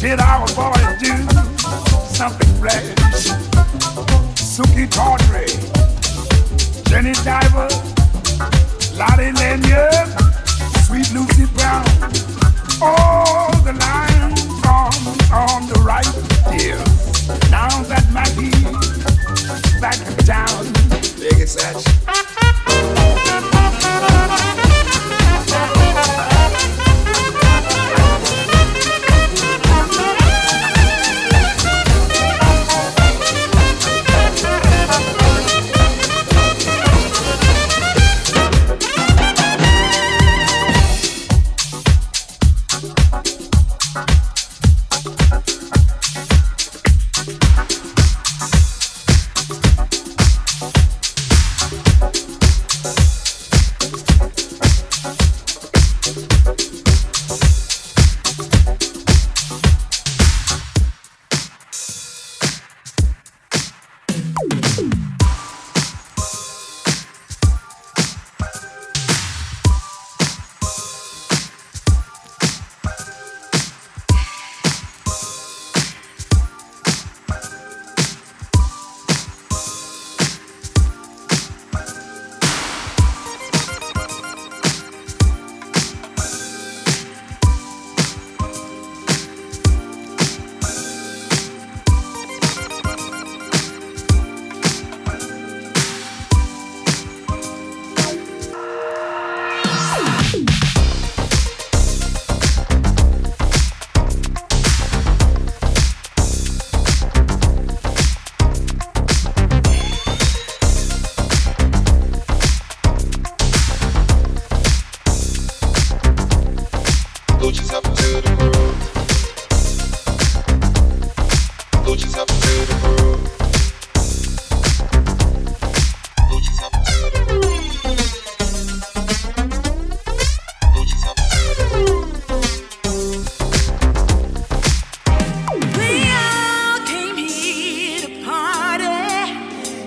did our boys do something rash? Suki Tawdry, Jenny Diver, Lottie Lanyard, Sweet Lucy Brown, all the lines on, on the right, Maggie back in town, biggest action.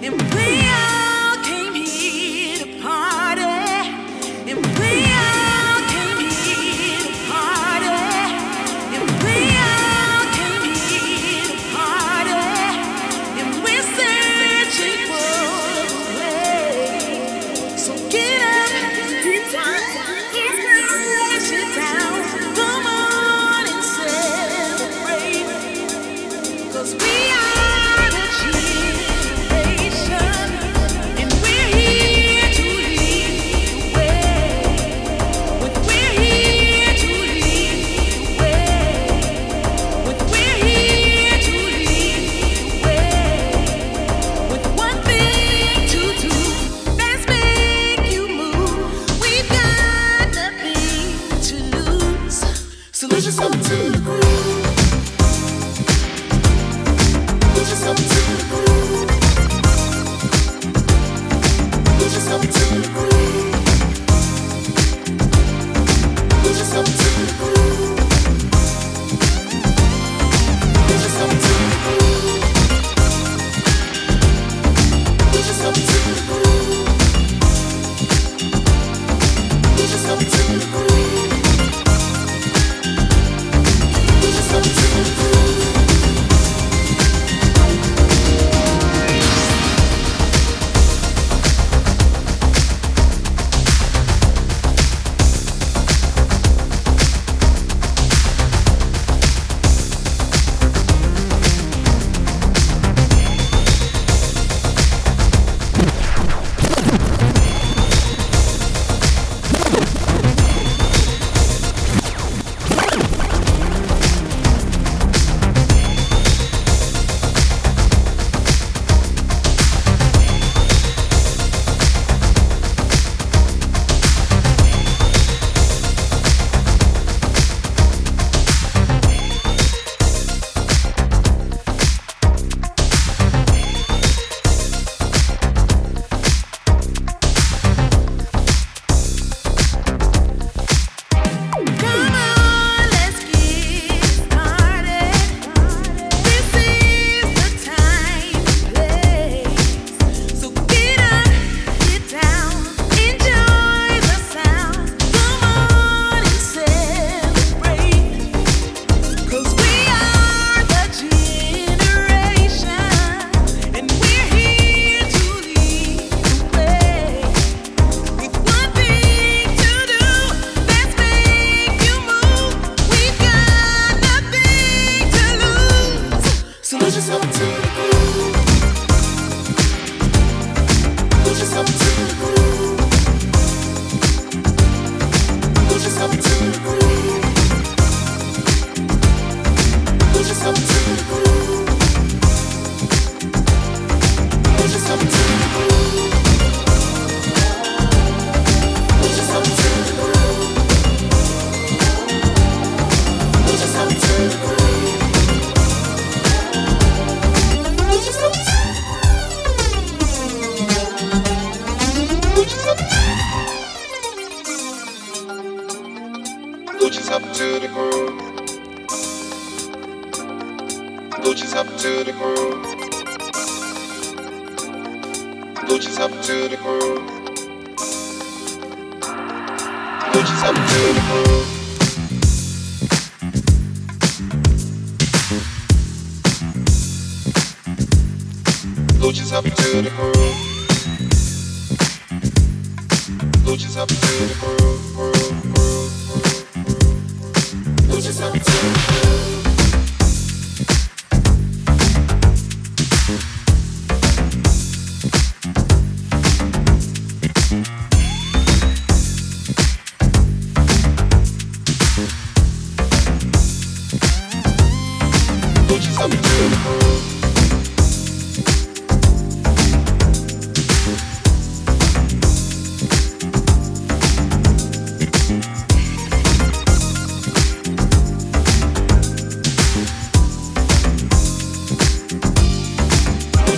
and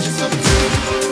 Gucci's up to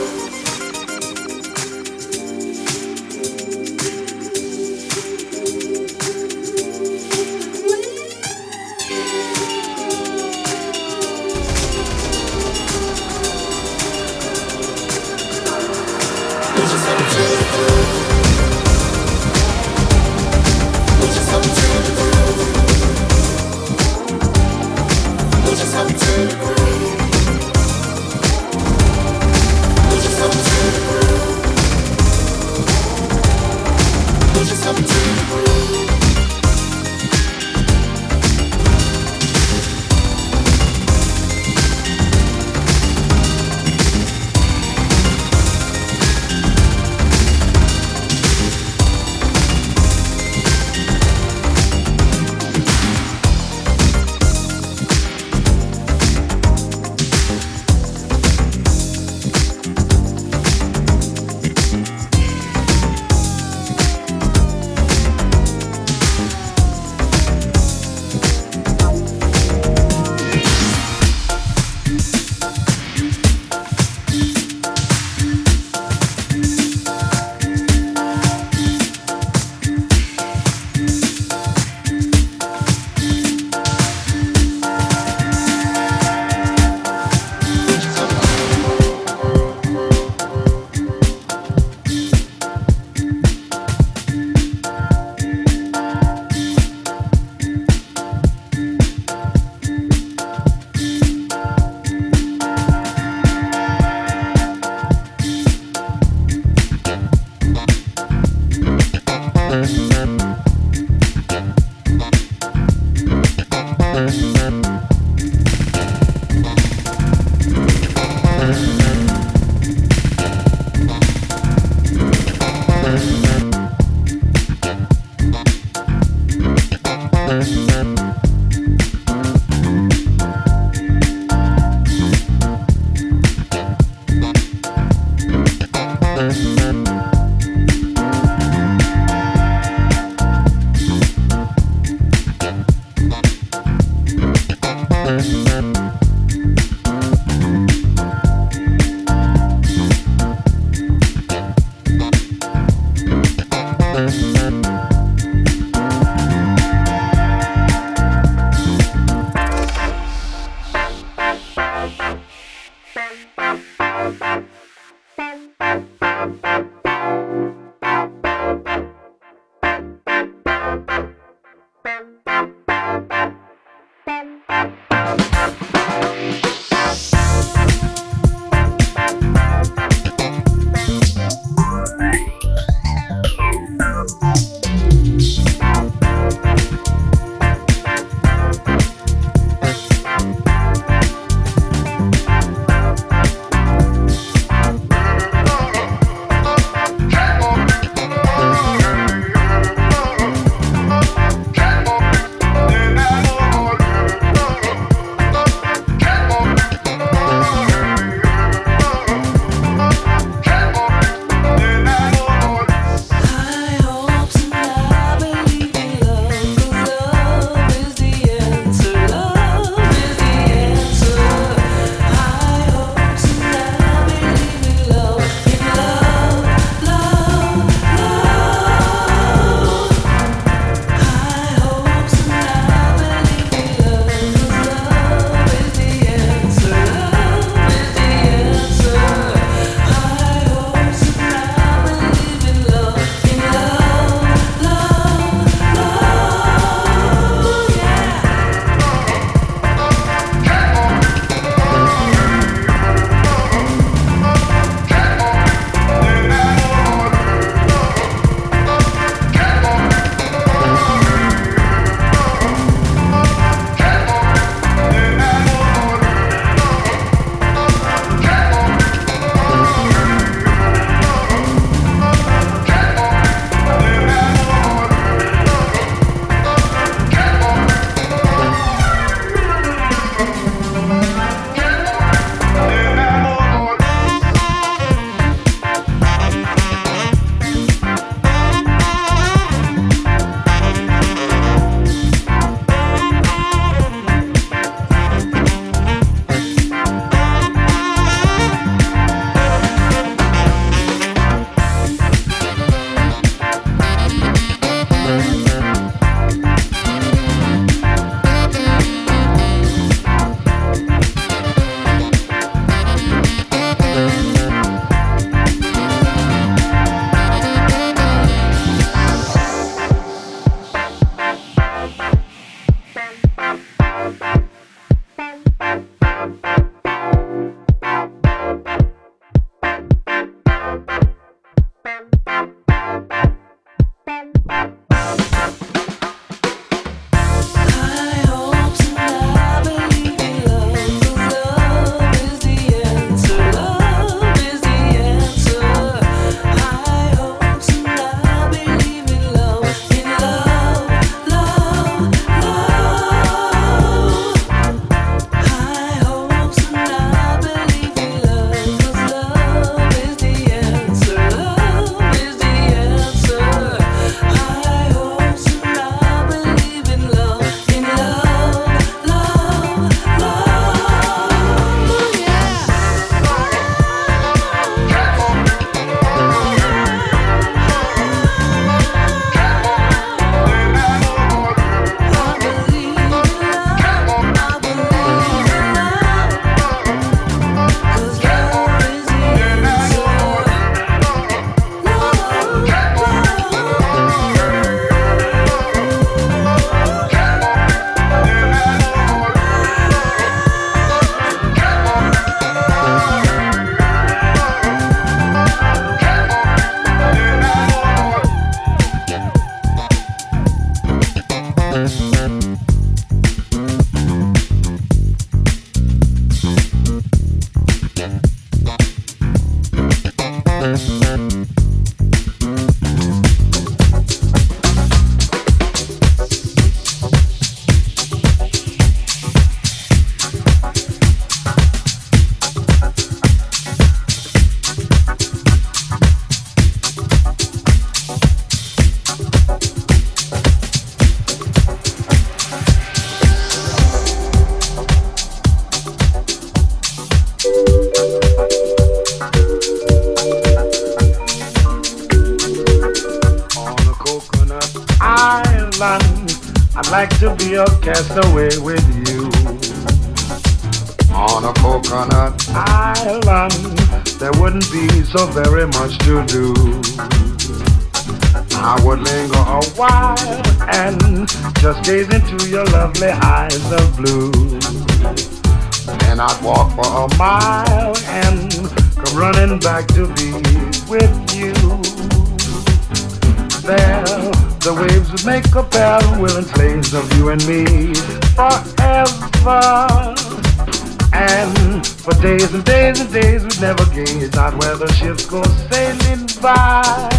days and days and days we'd never gaze out where the ships go sailing by.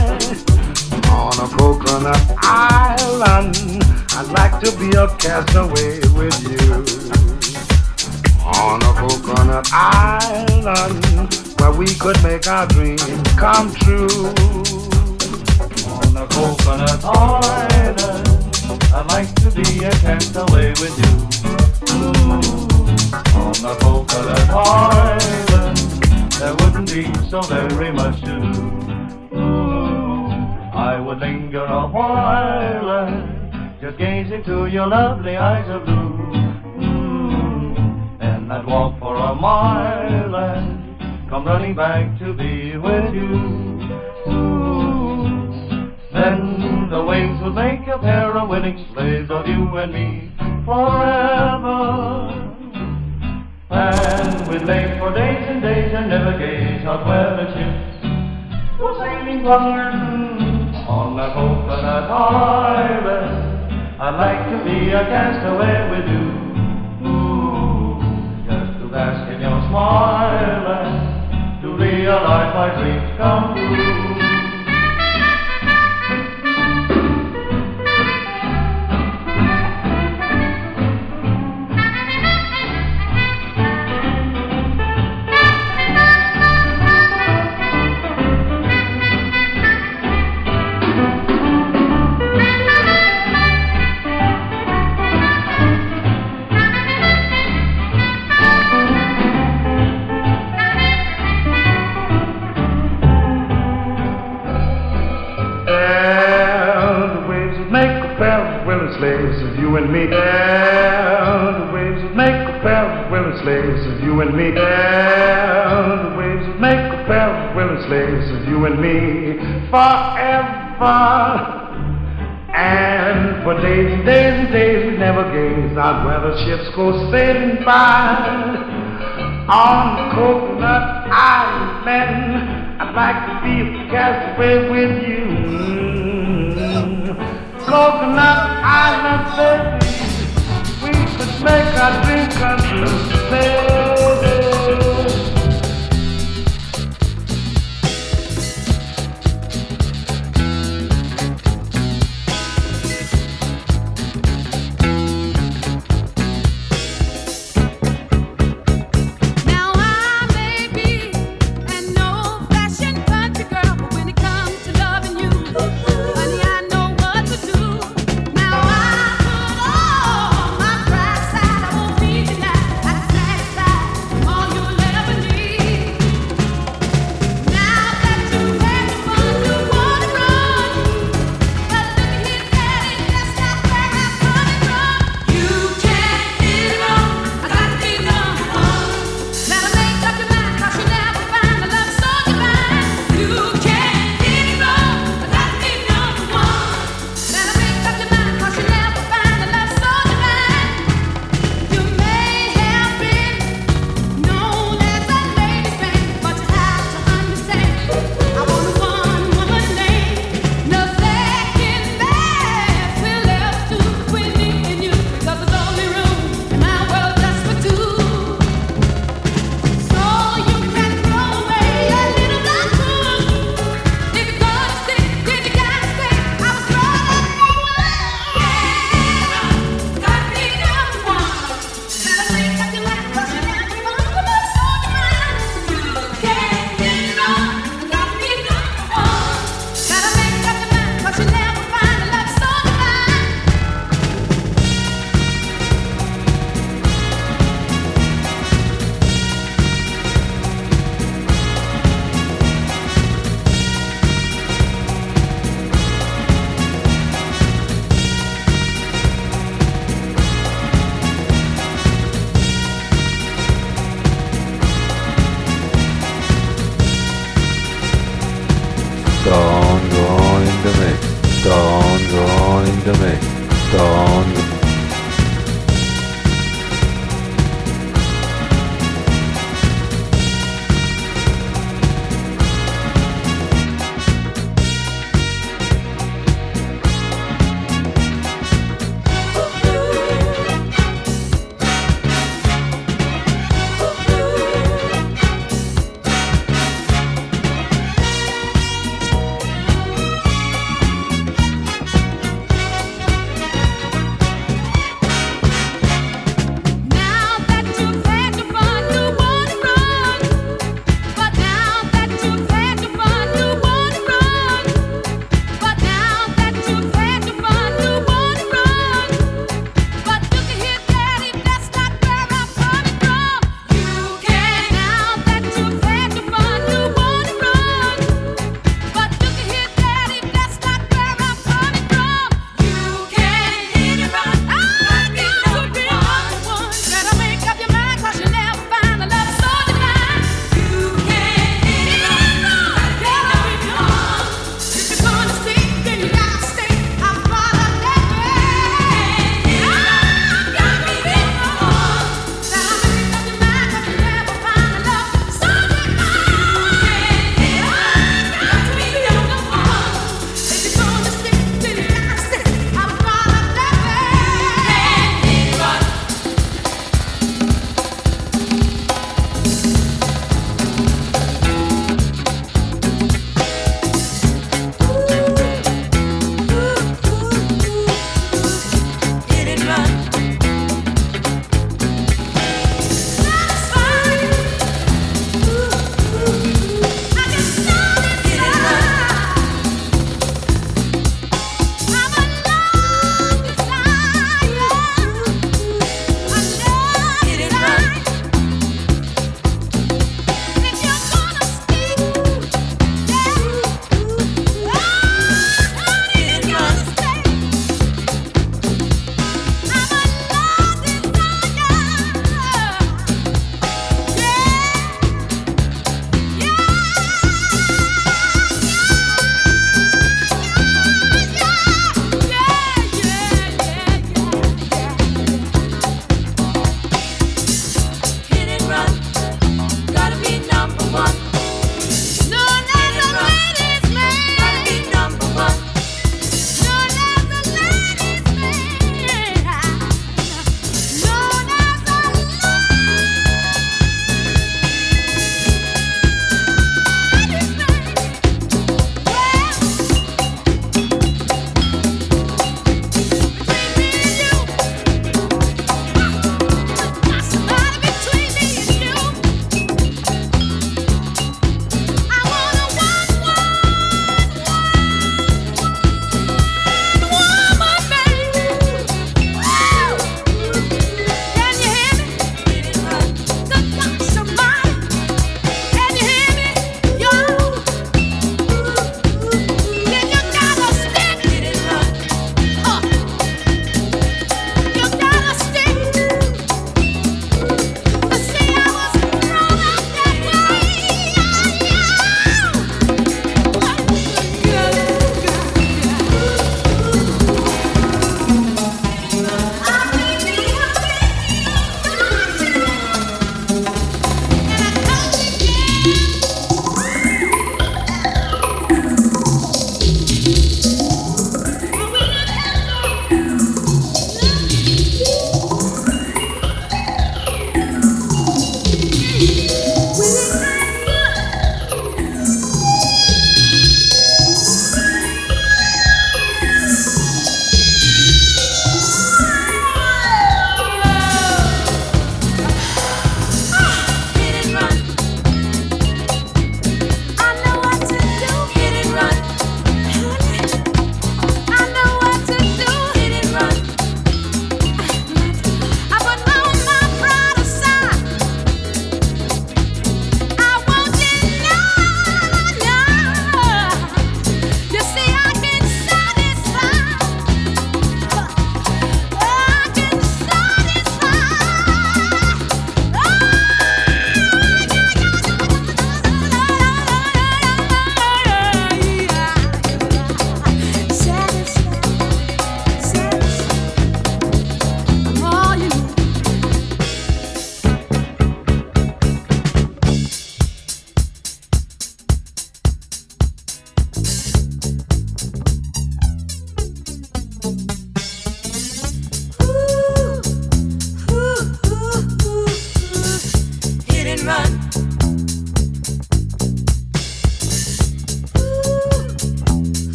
On a coconut island, I'd like to be a castaway with you. On a coconut island, where we could make our dreams come true. On a coconut island, I'd like to be a castaway with you. Ooh the coconut island, there wouldn't be so very much to do. I would linger a while just gaze into your lovely eyes of blue. And I'd walk for a mile and come running back to be with you. Then the waves would make a pair of winning slaves of you and me forever. And we'd lay for days and days and never gaze out where the ships go sailing by on the coconut island. I'd like to be a castaway with you. Just to bask in your smile and to realize my dreams come true. Of you and me forever. And for days and days and days we never gaze out where the ships go sailing by. On coconut island, I'd like to be a castaway with you coconut island,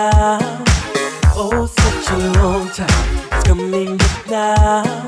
now. Oh, such a long time. It's coming up now.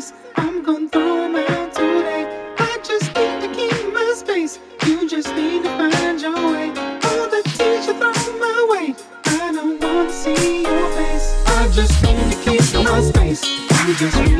space. I'm gonna throw him out today. I just need to keep my space. You just need to find your way. All the tears you throw my way. I don't wanna see your face. I just need to keep my space. You just need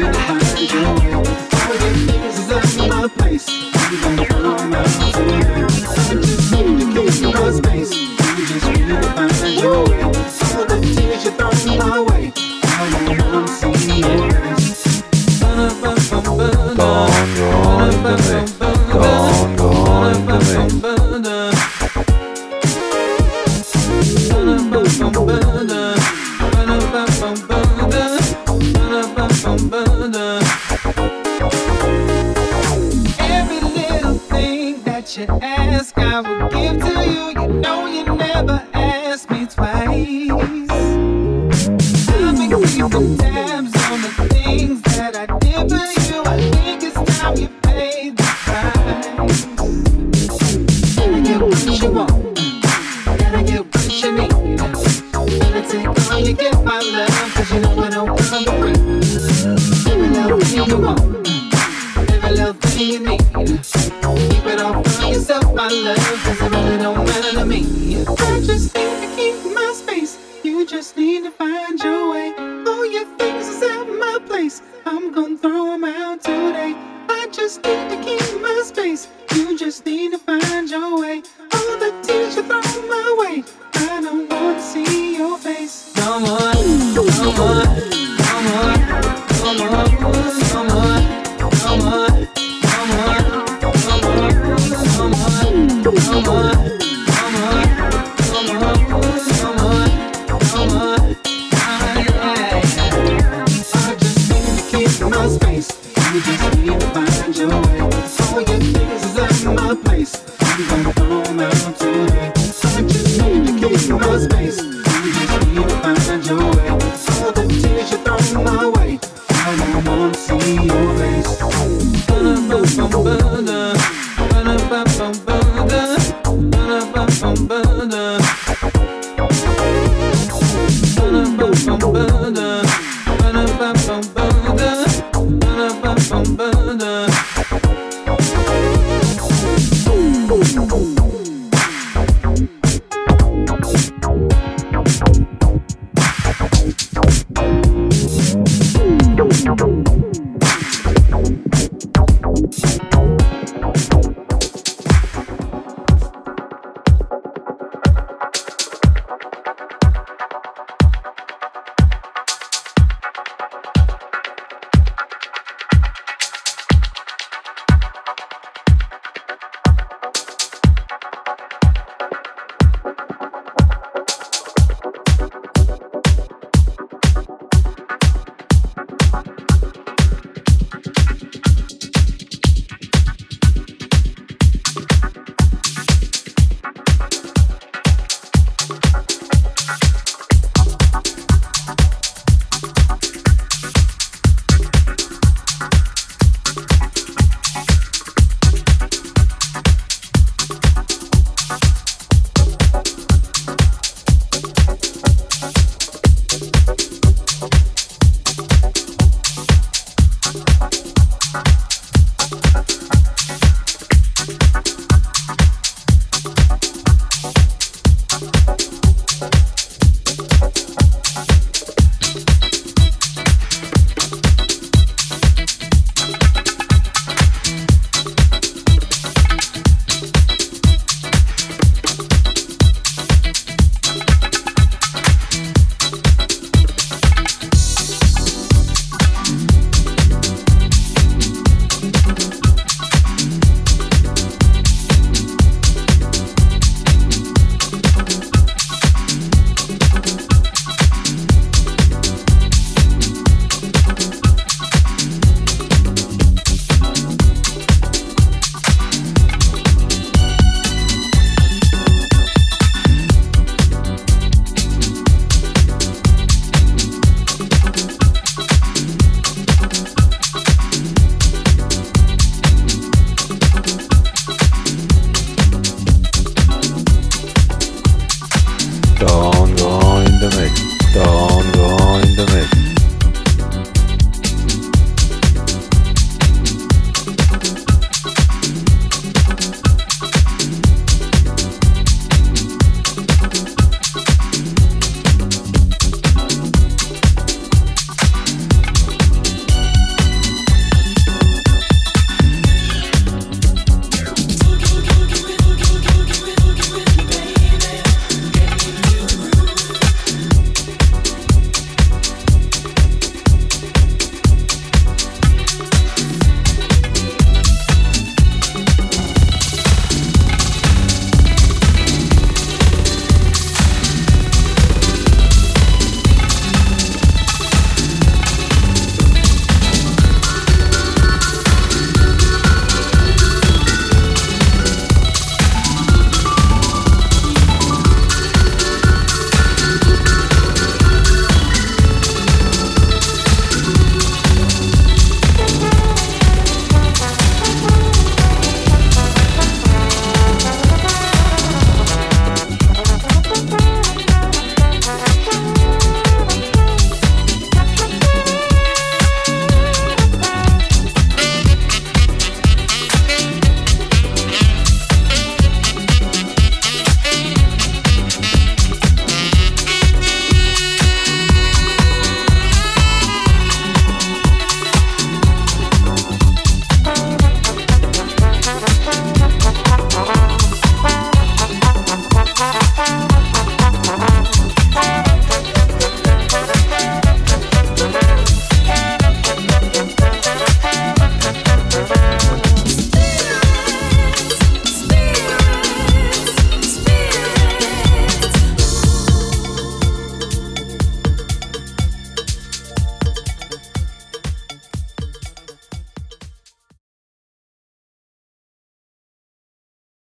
ba da ba